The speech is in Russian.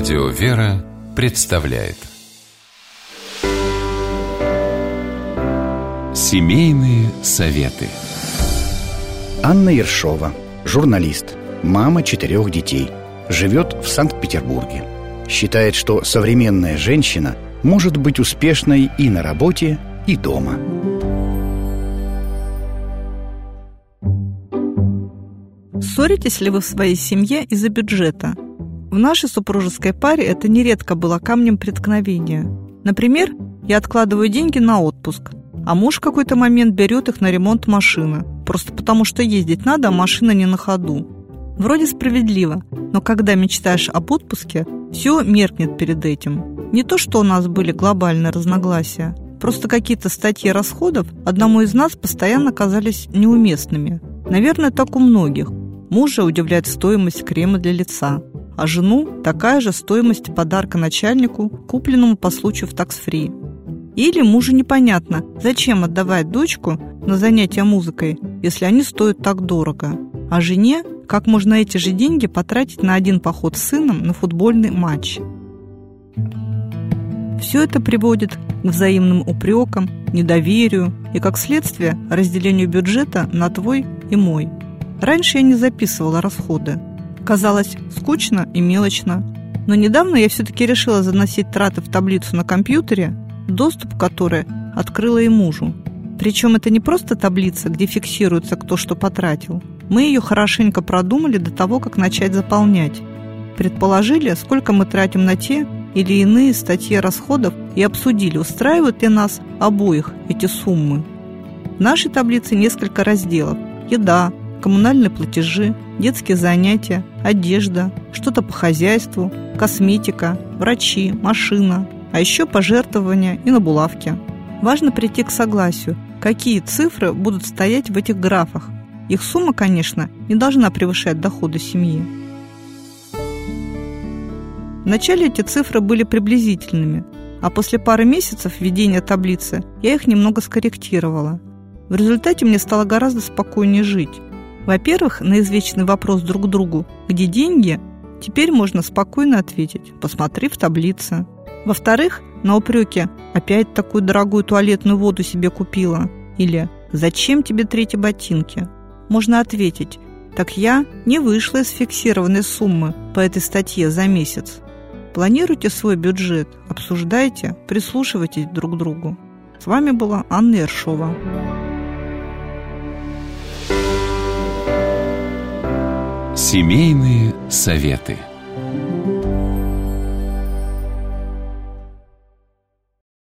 Радио «Вера» представляет Семейные советы Анна Ершова, журналист, мама четырех детей, живет в Санкт-Петербурге. Считает, что современная женщина может быть успешной и на работе, и дома. Ссоритесь ли вы в своей семье из-за бюджета? В нашей супружеской паре это нередко было камнем преткновения. Например, я откладываю деньги на отпуск, а муж в какой-то момент берет их на ремонт машины, просто потому что ездить надо, а машина не на ходу. Вроде справедливо, но когда мечтаешь об отпуске, все меркнет перед этим. Не то, что у нас были глобальные разногласия, просто какие-то статьи расходов одному из нас постоянно казались неуместными. Наверное, так у многих. Мужа удивляет стоимость крема для лица, а жену такая же стоимость подарка начальнику, купленному по случаю в такс-фри. Или мужу непонятно, зачем отдавать дочку на занятия музыкой, если они стоят так дорого, а жене как можно эти же деньги потратить на один поход с сыном на футбольный матч. Все это приводит к взаимным упрекам, недоверию и, как следствие, разделению бюджета на твой и мой – Раньше я не записывала расходы. Казалось скучно и мелочно. Но недавно я все-таки решила заносить траты в таблицу на компьютере, доступ к которой открыла и мужу. Причем это не просто таблица, где фиксируется кто что потратил. Мы ее хорошенько продумали до того, как начать заполнять. Предположили, сколько мы тратим на те или иные статьи расходов и обсудили, устраивают ли нас обоих эти суммы. В нашей таблице несколько разделов. Еда, коммунальные платежи, детские занятия, одежда, что-то по хозяйству, косметика, врачи, машина, а еще пожертвования и на булавке. Важно прийти к согласию, какие цифры будут стоять в этих графах. Их сумма, конечно, не должна превышать доходы семьи. Вначале эти цифры были приблизительными, а после пары месяцев введения таблицы я их немного скорректировала. В результате мне стало гораздо спокойнее жить. Во-первых, на извечный вопрос друг другу «Где деньги?» теперь можно спокойно ответить «Посмотри в таблице». Во-вторых, на упреки «Опять такую дорогую туалетную воду себе купила» или «Зачем тебе третьи ботинки?» можно ответить «Так я не вышла из фиксированной суммы по этой статье за месяц». Планируйте свой бюджет, обсуждайте, прислушивайтесь друг к другу. С вами была Анна Ершова. Семейные советы.